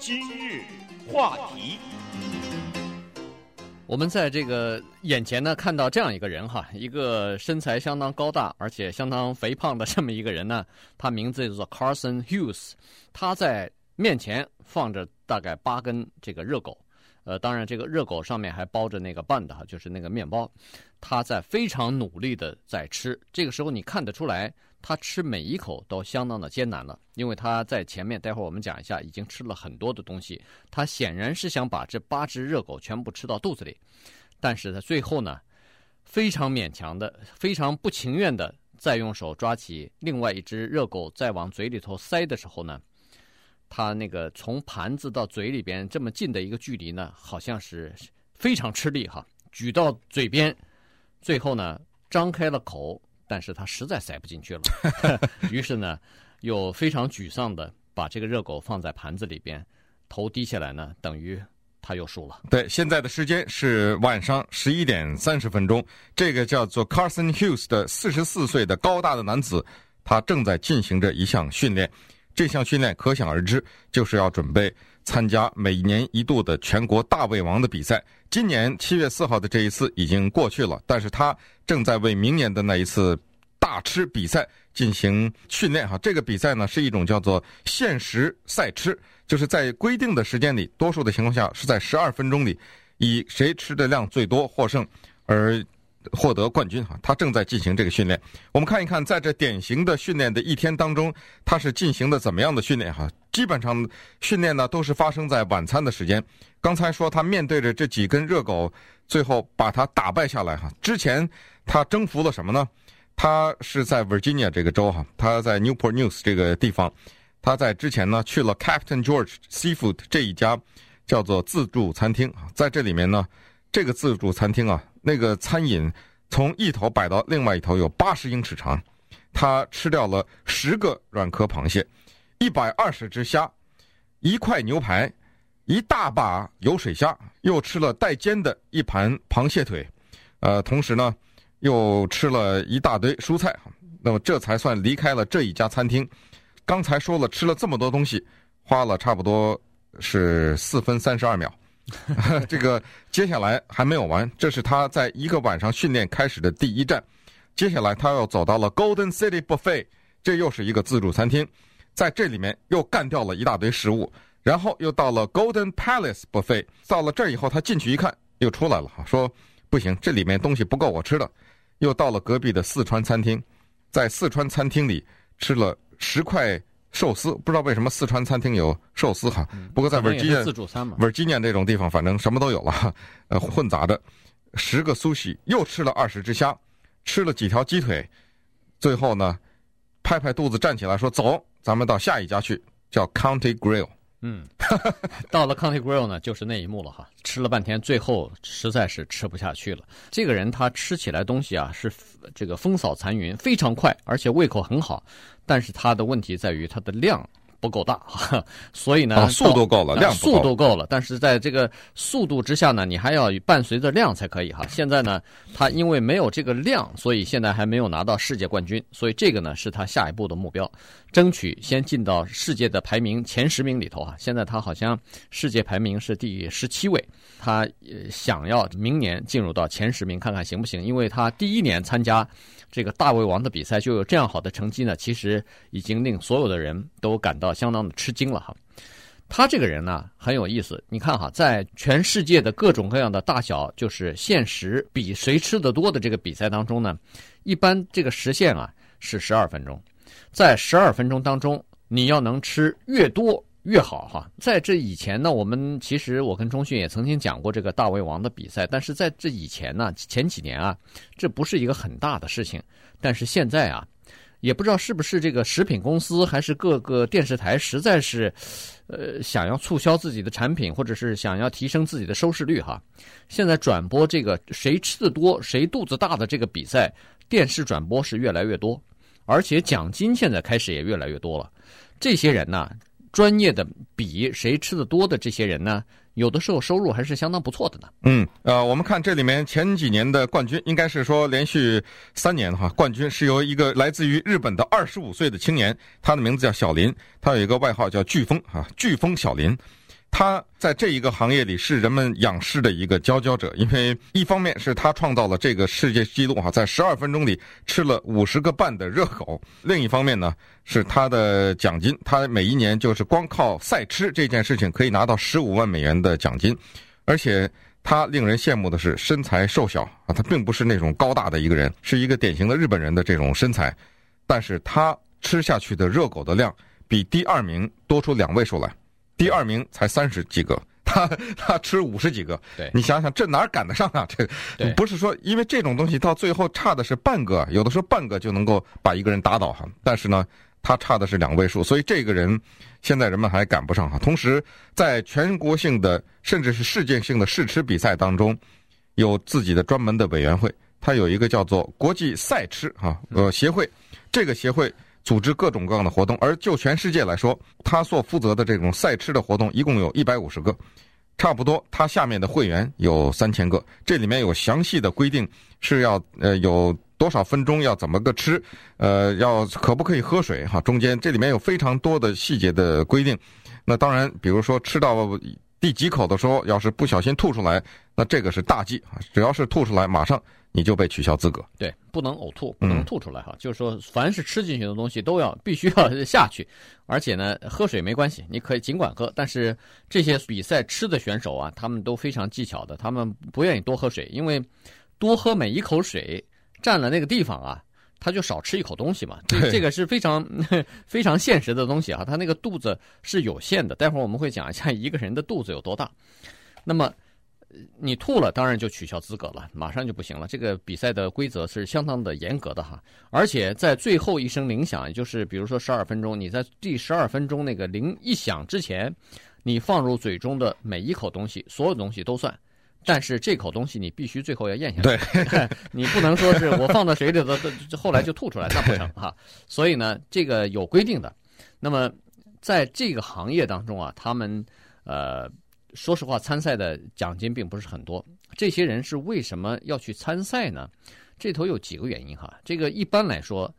今日话题，我们在这个眼前呢，看到这样一个人哈，一个身材相当高大而且相当肥胖的这么一个人呢，他名字叫做 Carson Hughes，他在面前放着大概八根这个热狗。呃，当然，这个热狗上面还包着那个 bun 的哈，就是那个面包。他在非常努力的在吃，这个时候你看得出来，他吃每一口都相当的艰难了，因为他在前面，待会儿我们讲一下，已经吃了很多的东西。他显然是想把这八只热狗全部吃到肚子里，但是他最后呢，非常勉强的、非常不情愿的，再用手抓起另外一只热狗，再往嘴里头塞的时候呢。他那个从盘子到嘴里边这么近的一个距离呢，好像是非常吃力哈。举到嘴边，最后呢张开了口，但是他实在塞不进去了。于是呢，又非常沮丧的把这个热狗放在盘子里边，头低下来呢，等于他又输了。对，现在的时间是晚上十一点三十分钟。这个叫做 Carson Hughes 的四十四岁的高大的男子，他正在进行着一项训练。这项训练可想而知，就是要准备参加每年一度的全国大胃王的比赛。今年七月四号的这一次已经过去了，但是他正在为明年的那一次大吃比赛进行训练。哈，这个比赛呢是一种叫做限时赛吃，就是在规定的时间里，多数的情况下是在十二分钟里，以谁吃的量最多获胜而。获得冠军哈，他正在进行这个训练。我们看一看，在这典型的训练的一天当中，他是进行的怎么样的训练哈？基本上训练呢都是发生在晚餐的时间。刚才说他面对着这几根热狗，最后把他打败下来哈。之前他征服了什么呢？他是在 Virginia 这个州哈，他在 Newport News 这个地方，他在之前呢去了 Captain George Seafood 这一家叫做自助餐厅啊，在这里面呢，这个自助餐厅啊。那个餐饮从一头摆到另外一头有八十英尺长，他吃掉了十个软壳螃蟹，一百二十只虾，一块牛排，一大把油水虾，又吃了带尖的一盘螃蟹腿，呃，同时呢，又吃了一大堆蔬菜，那么这才算离开了这一家餐厅。刚才说了吃了这么多东西，花了差不多是四分三十二秒。这个接下来还没有完，这是他在一个晚上训练开始的第一站。接下来他又走到了 Golden City Buffet，这又是一个自助餐厅，在这里面又干掉了一大堆食物，然后又到了 Golden Palace Buffet。到了这儿以后，他进去一看，又出来了，说不行，这里面东西不够我吃的。又到了隔壁的四川餐厅，在四川餐厅里吃了十块。寿司不知道为什么四川餐厅有寿司哈，不过在维吉尼亚自助餐嘛，维吉尼亚这种地方反正什么都有了，呃，混杂着，十个苏西又吃了二十只虾，吃了几条鸡腿，最后呢，拍拍肚子站起来说走，咱们到下一家去，叫 County Grill。嗯，到了 County Grill 呢，就是那一幕了哈，吃了半天，最后实在是吃不下去了。这个人他吃起来东西啊是这个风扫残云，非常快，而且胃口很好，但是他的问题在于他的量。不够大哈，所以呢，啊、速度够了，量，速度够了，但是在这个速度之下呢，你还要伴随着量才可以哈。现在呢，他因为没有这个量，所以现在还没有拿到世界冠军，所以这个呢是他下一步的目标，争取先进到世界的排名前十名里头啊。现在他好像世界排名是第十七位，他想要明年进入到前十名，看看行不行？因为他第一年参加。这个大胃王的比赛就有这样好的成绩呢，其实已经令所有的人都感到相当的吃惊了哈。他这个人呢很有意思，你看哈，在全世界的各种各样的大小就是限时比谁吃的多的这个比赛当中呢，一般这个时限啊是十二分钟，在十二分钟当中你要能吃越多。越好哈，在这以前呢，我们其实我跟中迅也曾经讲过这个大胃王的比赛，但是在这以前呢，前几年啊，这不是一个很大的事情，但是现在啊，也不知道是不是这个食品公司还是各个电视台实在是，呃，想要促销自己的产品，或者是想要提升自己的收视率哈，现在转播这个谁吃的多谁肚子大的这个比赛，电视转播是越来越多，而且奖金现在开始也越来越多了，这些人呢。专业的比谁吃的多的这些人呢，有的时候收入还是相当不错的呢。嗯，呃，我们看这里面前几年的冠军，应该是说连续三年哈，冠军是由一个来自于日本的二十五岁的青年，他的名字叫小林，他有一个外号叫飓风啊，飓风小林。他在这一个行业里是人们仰视的一个佼佼者，因为一方面是他创造了这个世界纪录哈，在十二分钟里吃了五十个半的热狗；另一方面呢，是他的奖金，他每一年就是光靠赛吃这件事情可以拿到十五万美元的奖金，而且他令人羡慕的是身材瘦小啊，他并不是那种高大的一个人，是一个典型的日本人的这种身材，但是他吃下去的热狗的量比第二名多出两位数来。第二名才三十几个，他他吃五十几个，对，你想想这哪赶得上啊？这不是说因为这种东西到最后差的是半个，有的时候半个就能够把一个人打倒哈。但是呢，他差的是两位数，所以这个人现在人们还赶不上哈。同时，在全国性的甚至是世界性的试吃比赛当中，有自己的专门的委员会，他有一个叫做国际赛吃哈呃协会，这个协会。组织各种各样的活动，而就全世界来说，他所负责的这种赛吃的活动一共有一百五十个，差不多他下面的会员有三千个，这里面有详细的规定，是要呃有多少分钟要怎么个吃，呃要可不可以喝水哈，中间这里面有非常多的细节的规定。那当然，比如说吃到第几口的时候，要是不小心吐出来，那这个是大忌啊，只要是吐出来，马上。你就被取消资格。对，不能呕吐，不能吐出来哈。嗯、就是说，凡是吃进去的东西都要必须要下去，而且呢，喝水没关系，你可以尽管喝。但是这些比赛吃的选手啊，他们都非常技巧的，他们不愿意多喝水，因为多喝每一口水占了那个地方啊，他就少吃一口东西嘛。这这个是非常 非常现实的东西啊，他那个肚子是有限的。待会儿我们会讲一下一个人的肚子有多大。那么。你吐了，当然就取消资格了，马上就不行了。这个比赛的规则是相当的严格的哈，而且在最后一声铃响，也就是比如说十二分钟，你在第十二分钟那个铃一响之前，你放入嘴中的每一口东西，所有东西都算，但是这口东西你必须最后要咽下去。对，你不能说是我放到水里头，后来就吐出来，那不成哈。所以呢，这个有规定的。那么在这个行业当中啊，他们呃。说实话，参赛的奖金并不是很多。这些人是为什么要去参赛呢？这头有几个原因哈。这个一般来说，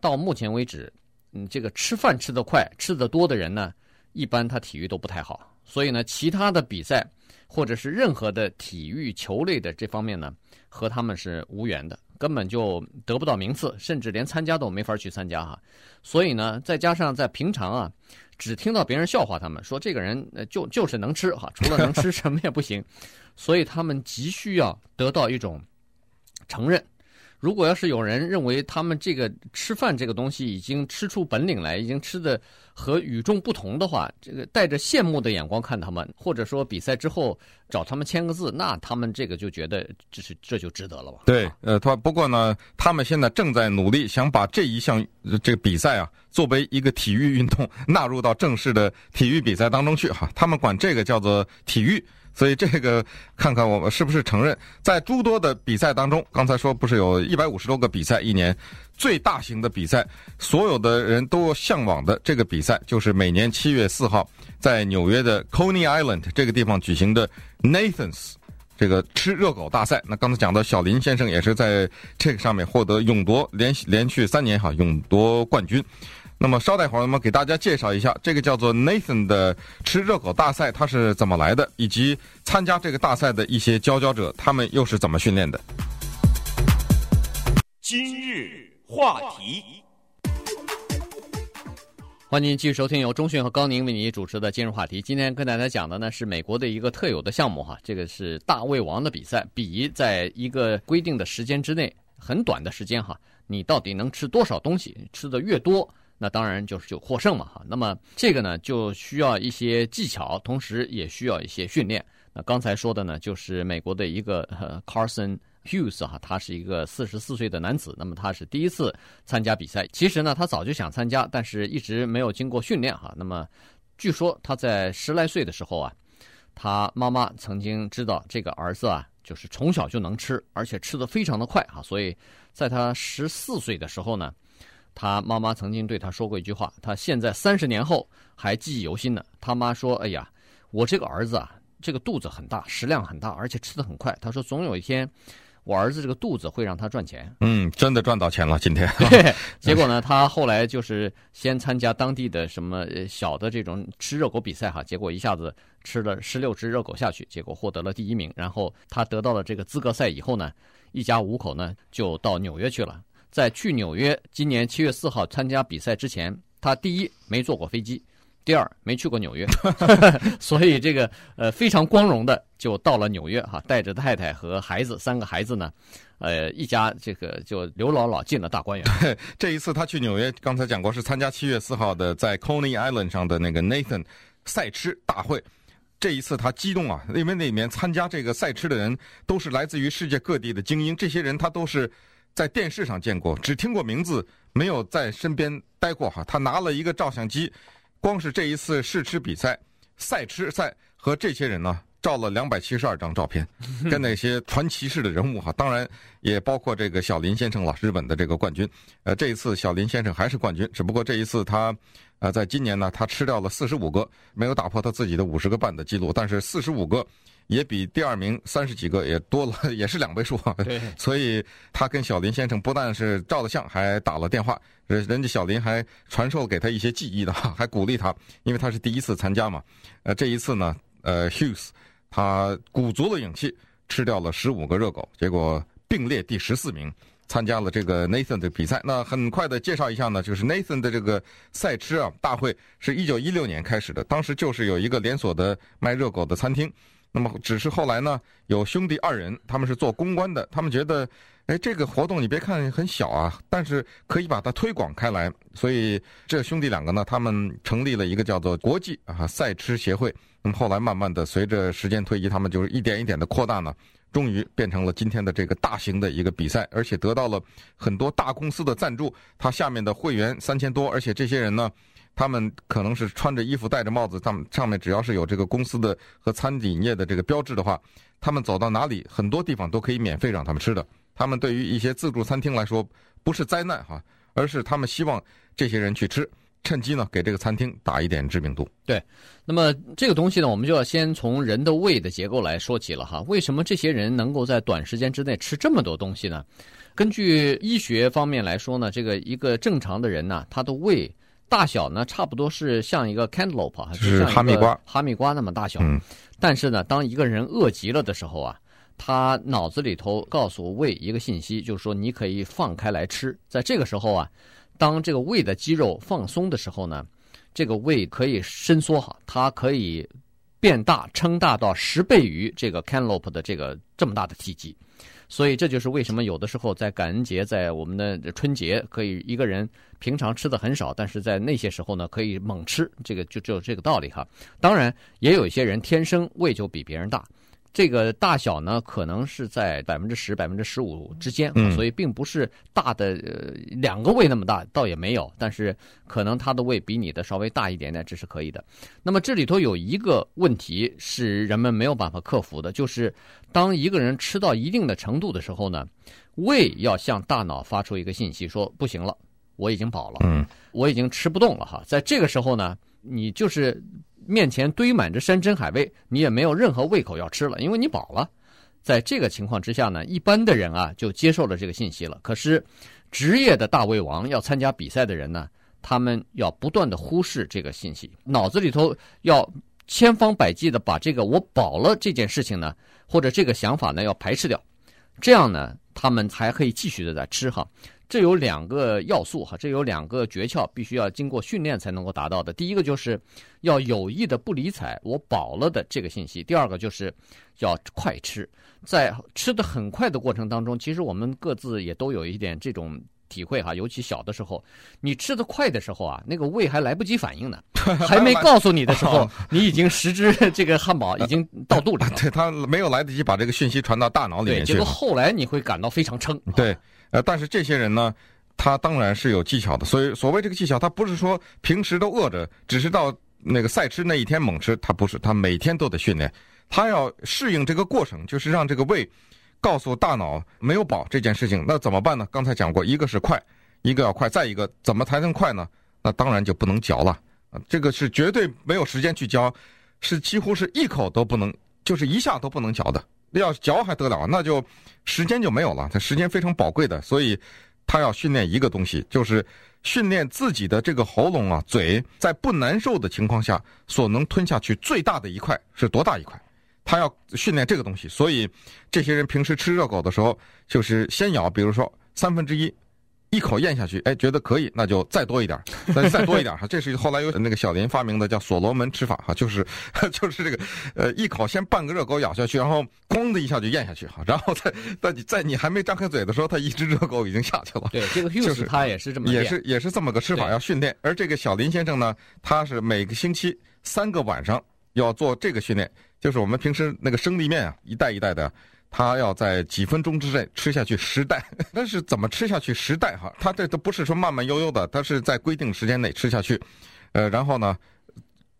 到目前为止，嗯，这个吃饭吃得快、吃得多的人呢，一般他体育都不太好。所以呢，其他的比赛或者是任何的体育球类的这方面呢，和他们是无缘的，根本就得不到名次，甚至连参加都没法去参加哈。所以呢，再加上在平常啊。只听到别人笑话他们，说这个人呃就就是能吃哈，除了能吃什么也不行，所以他们急需要得到一种承认。如果要是有人认为他们这个吃饭这个东西已经吃出本领来，已经吃的和与众不同的话，这个带着羡慕的眼光看他们，或者说比赛之后找他们签个字，那他们这个就觉得这是这就值得了吧？对，呃，他不过呢，他们现在正在努力想把这一项这个比赛啊，作为一个体育运动纳入到正式的体育比赛当中去哈，他们管这个叫做体育。所以这个看看我们是不是承认，在诸多的比赛当中，刚才说不是有一百五十多个比赛一年，最大型的比赛，所有的人都向往的这个比赛，就是每年七月四号在纽约的 Coney Island 这个地方举行的 Nathan's 这个吃热狗大赛。那刚才讲到小林先生也是在这个上面获得勇夺连续连续三年哈勇夺冠军。那么稍待会儿，我们给大家介绍一下这个叫做 Nathan 的吃热狗大赛，它是怎么来的，以及参加这个大赛的一些佼佼者，他们又是怎么训练的。今日话题，欢迎继续收听由中讯和高宁为你主持的今日话题。今天跟大家讲的呢是美国的一个特有的项目哈，这个是大胃王的比赛，比在一个规定的时间之内，很短的时间哈，你到底能吃多少东西，吃的越多。那当然就是就获胜嘛哈，那么这个呢就需要一些技巧，同时也需要一些训练。那刚才说的呢就是美国的一个 Carson Hughes 哈，他是一个四十四岁的男子，那么他是第一次参加比赛。其实呢他早就想参加，但是一直没有经过训练哈。那么据说他在十来岁的时候啊，他妈妈曾经知道这个儿子啊就是从小就能吃，而且吃得非常的快哈，所以在他十四岁的时候呢。他妈妈曾经对他说过一句话，他现在三十年后还记忆犹新呢。他妈说：“哎呀，我这个儿子啊，这个肚子很大，食量很大，而且吃得很快。他说总有一天，我儿子这个肚子会让他赚钱。嗯，真的赚到钱了，今天。对，结果呢，他后来就是先参加当地的什么小的这种吃热狗比赛哈，结果一下子吃了十六只热狗下去，结果获得了第一名。然后他得到了这个资格赛以后呢，一家五口呢就到纽约去了。在去纽约今年七月四号参加比赛之前，他第一没坐过飞机。第二，没去过纽约，所以这个呃非常光荣的就到了纽约哈，带着太太和孩子三个孩子呢，呃一家这个就刘姥姥进了大观园。这一次他去纽约，刚才讲过是参加七月四号的在 Coney Island 上的那个 Nathan 赛吃大会。这一次他激动啊，因为那里面参加这个赛吃的人都是来自于世界各地的精英，这些人他都是在电视上见过，只听过名字，没有在身边待过哈。他拿了一个照相机。光是这一次试吃比赛、赛吃赛和这些人呢，照了两百七十二张照片，跟那些传奇式的人物哈，当然也包括这个小林先生了，日本的这个冠军。呃，这一次小林先生还是冠军，只不过这一次他，呃，在今年呢，他吃掉了四十五个，没有打破他自己的五十个半的记录，但是四十五个。也比第二名三十几个也多了，也是两位数啊。对，所以他跟小林先生不但是照了相，还打了电话。人人家小林还传授给他一些技艺的，还鼓励他，因为他是第一次参加嘛。呃，这一次呢，呃，Hughes 他鼓足了勇气吃掉了十五个热狗，结果并列第十四名，参加了这个 Nathan 的比赛。那很快的介绍一下呢，就是 Nathan 的这个赛吃啊大会是一九一六年开始的，当时就是有一个连锁的卖热狗的餐厅。那么，只是后来呢，有兄弟二人，他们是做公关的，他们觉得，哎，这个活动你别看很小啊，但是可以把它推广开来，所以这兄弟两个呢，他们成立了一个叫做国际啊赛吃协会。后来慢慢的，随着时间推移，他们就是一点一点的扩大呢，终于变成了今天的这个大型的一个比赛，而且得到了很多大公司的赞助，他下面的会员三千多，而且这些人呢。他们可能是穿着衣服、戴着帽子，他们上面只要是有这个公司的和餐饮业的这个标志的话，他们走到哪里，很多地方都可以免费让他们吃的。他们对于一些自助餐厅来说，不是灾难哈，而是他们希望这些人去吃，趁机呢给这个餐厅打一点知名度。对，那么这个东西呢，我们就要先从人的胃的结构来说起了哈。为什么这些人能够在短时间之内吃这么多东西呢？根据医学方面来说呢，这个一个正常的人呢，他的胃。大小呢，差不多是像一个 cantaloupe，就是哈密瓜，哈密瓜那么大小。嗯。但是呢，当一个人饿极了的时候啊，他脑子里头告诉胃一个信息，就是说你可以放开来吃。在这个时候啊，当这个胃的肌肉放松的时候呢，这个胃可以伸缩哈，它可以变大，撑大到十倍于这个 canlop 的这个这么大的体积。所以这就是为什么有的时候在感恩节，在我们的春节，可以一个人平常吃的很少，但是在那些时候呢，可以猛吃，这个就只有这个道理哈。当然，也有一些人天生胃就比别人大。这个大小呢，可能是在百分之十、百分之十五之间，所以并不是大的呃两个胃那么大，倒也没有。但是可能他的胃比你的稍微大一点点，这是可以的。那么这里头有一个问题是人们没有办法克服的，就是当一个人吃到一定的程度的时候呢，胃要向大脑发出一个信息，说不行了，我已经饱了，嗯，我已经吃不动了哈。在这个时候呢，你就是。面前堆满着山珍海味，你也没有任何胃口要吃了，因为你饱了。在这个情况之下呢，一般的人啊就接受了这个信息了。可是，职业的大胃王要参加比赛的人呢，他们要不断的忽视这个信息，脑子里头要千方百计的把这个“我饱了”这件事情呢，或者这个想法呢要排斥掉，这样呢，他们还可以继续的在吃哈。这有两个要素哈，这有两个诀窍，必须要经过训练才能够达到的。第一个就是要有意的不理睬我饱了的这个信息；第二个就是要快吃。在吃的很快的过程当中，其实我们各自也都有一点这种体会哈，尤其小的时候，你吃的快的时候啊，那个胃还来不及反应呢，还没告诉你的时候，你已经十只这个汉堡已经到肚里了。对，他没有来得及把这个讯息传到大脑里面去。结果后来你会感到非常撑。对。呃，但是这些人呢，他当然是有技巧的。所以所谓这个技巧，他不是说平时都饿着，只是到那个赛吃那一天猛吃，他不是，他每天都得训练，他要适应这个过程，就是让这个胃告诉大脑没有饱这件事情。那怎么办呢？刚才讲过，一个是快，一个要快，再一个怎么才能快呢？那当然就不能嚼了，这个是绝对没有时间去嚼，是几乎是一口都不能，就是一下都不能嚼的。要嚼还得了，那就时间就没有了，它时间非常宝贵的，所以他要训练一个东西，就是训练自己的这个喉咙啊，嘴在不难受的情况下所能吞下去最大的一块是多大一块，他要训练这个东西，所以这些人平时吃热狗的时候，就是先咬，比如说三分之一。一口咽下去，哎，觉得可以，那就再多一点，那 就再多一点哈。这是后来有那个小林发明的，叫所罗门吃法哈，就是 就是这个，呃，一口先半个热狗咬下去，然后咣的一下就咽下去哈，然后再在你在你还没张开嘴的时候，他一只热狗已经下去了。对，这个 Hughes 他也是这么，也是也是这么个吃法，要训练。而这个小林先生呢，他是每个星期三个晚上要做这个训练，就是我们平时那个生力面啊，一袋一袋的。他要在几分钟之内吃下去十袋，但是怎么吃下去十袋哈？他这都不是说慢慢悠悠的，他是在规定时间内吃下去，呃，然后呢，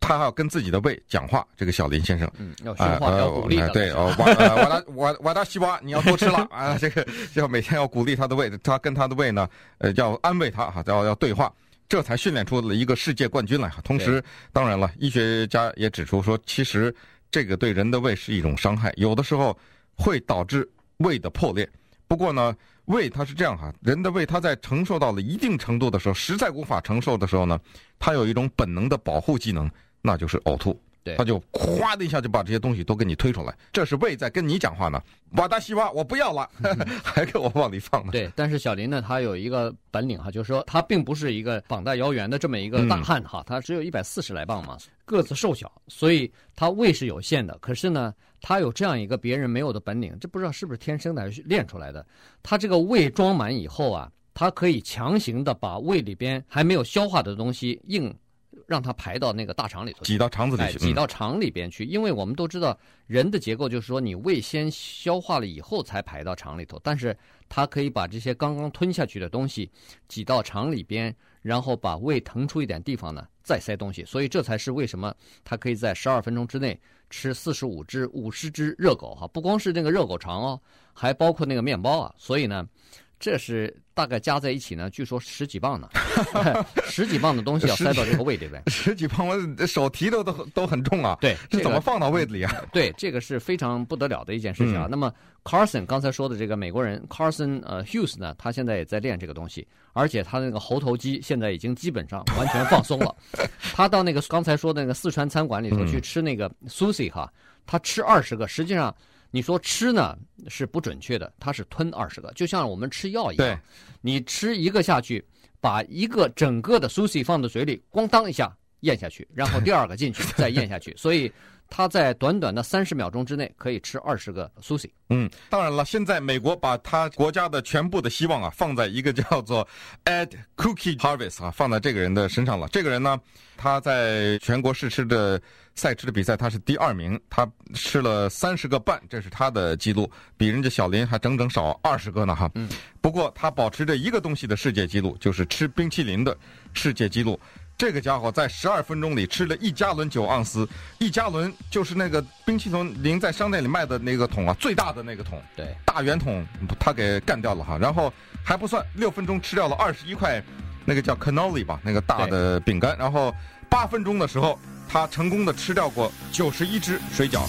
他还要跟自己的胃讲话。这个小林先生，嗯，要说话，要鼓励。对，哦，我我我我的西瓜，你要多吃了 啊！这个要每天要鼓励他的胃，他跟他的胃呢，呃，要安慰他哈，要要对话，这才训练出了一个世界冠军来哈。同时，当然了，医学家也指出说，其实这个对人的胃是一种伤害，有的时候。会导致胃的破裂。不过呢，胃它是这样哈，人的胃它在承受到了一定程度的时候，实在无法承受的时候呢，它有一种本能的保护技能，那就是呕吐。对，它就哗的一下就把这些东西都给你推出来。这是胃在跟你讲话呢。瓦达西瓦，我不要了，还给我往里放呢。对，但是小林呢，他有一个本领哈，就是说他并不是一个膀大腰圆的这么一个大汉哈，他只有一百四十来磅嘛，个子瘦小，所以他胃是有限的。可是呢，他有这样一个别人没有的本领，这不知道是不是天生的还是练出来的。他这个胃装满以后啊，他可以强行的把胃里边还没有消化的东西硬。让它排到那个大肠里头，挤到肠子里去，挤到肠里边去。因为我们都知道，人的结构就是说，你胃先消化了以后才排到肠里头。但是它可以把这些刚刚吞下去的东西挤到肠里边，然后把胃腾出一点地方呢，再塞东西。所以这才是为什么它可以在十二分钟之内吃四十五只、五十只热狗哈，不光是那个热狗肠哦，还包括那个面包啊。所以呢。这是大概加在一起呢，据说十几磅呢，十几磅的东西要塞到这个胃里边。十几磅，我手提都都都很重啊。对，这怎么放到胃里啊？对，这个是非常不得了的一件事情啊。嗯、那么，Carson 刚才说的这个美国人 Carson 呃 Hughes 呢，他现在也在练这个东西，而且他那个喉头肌现在已经基本上完全放松了。他到那个刚才说的那个四川餐馆里头去吃那个 Sushi 哈，他吃二十个，实际上。你说吃呢是不准确的，它是吞二十个，就像我们吃药一样。你吃一个下去，把一个整个的 sushi 放到嘴里，咣当一下咽下去，然后第二个进去再咽下去，所以他在短短的三十秒钟之内可以吃二十个 sushi。嗯，当然了，现在美国把他国家的全部的希望啊放在一个 叫做 Ed Cookie Harvest 啊放在这个人的身上了。这个人呢，他在全国试吃的。赛吃的比赛，他是第二名，他吃了三十个半，这是他的记录，比人家小林还整整少二十个呢哈。嗯。不过他保持着一个东西的世界纪录，就是吃冰淇淋的世界纪录。这个家伙在十二分钟里吃了一加仑九盎司，一加仑就是那个冰淇淋在商店里卖的那个桶啊，最大的那个桶，对，大圆桶，他给干掉了哈。然后还不算，六分钟吃掉了二十一块，那个叫 cannoli 吧，那个大的饼干。然后八分钟的时候。他成功的吃掉过九十一只水饺。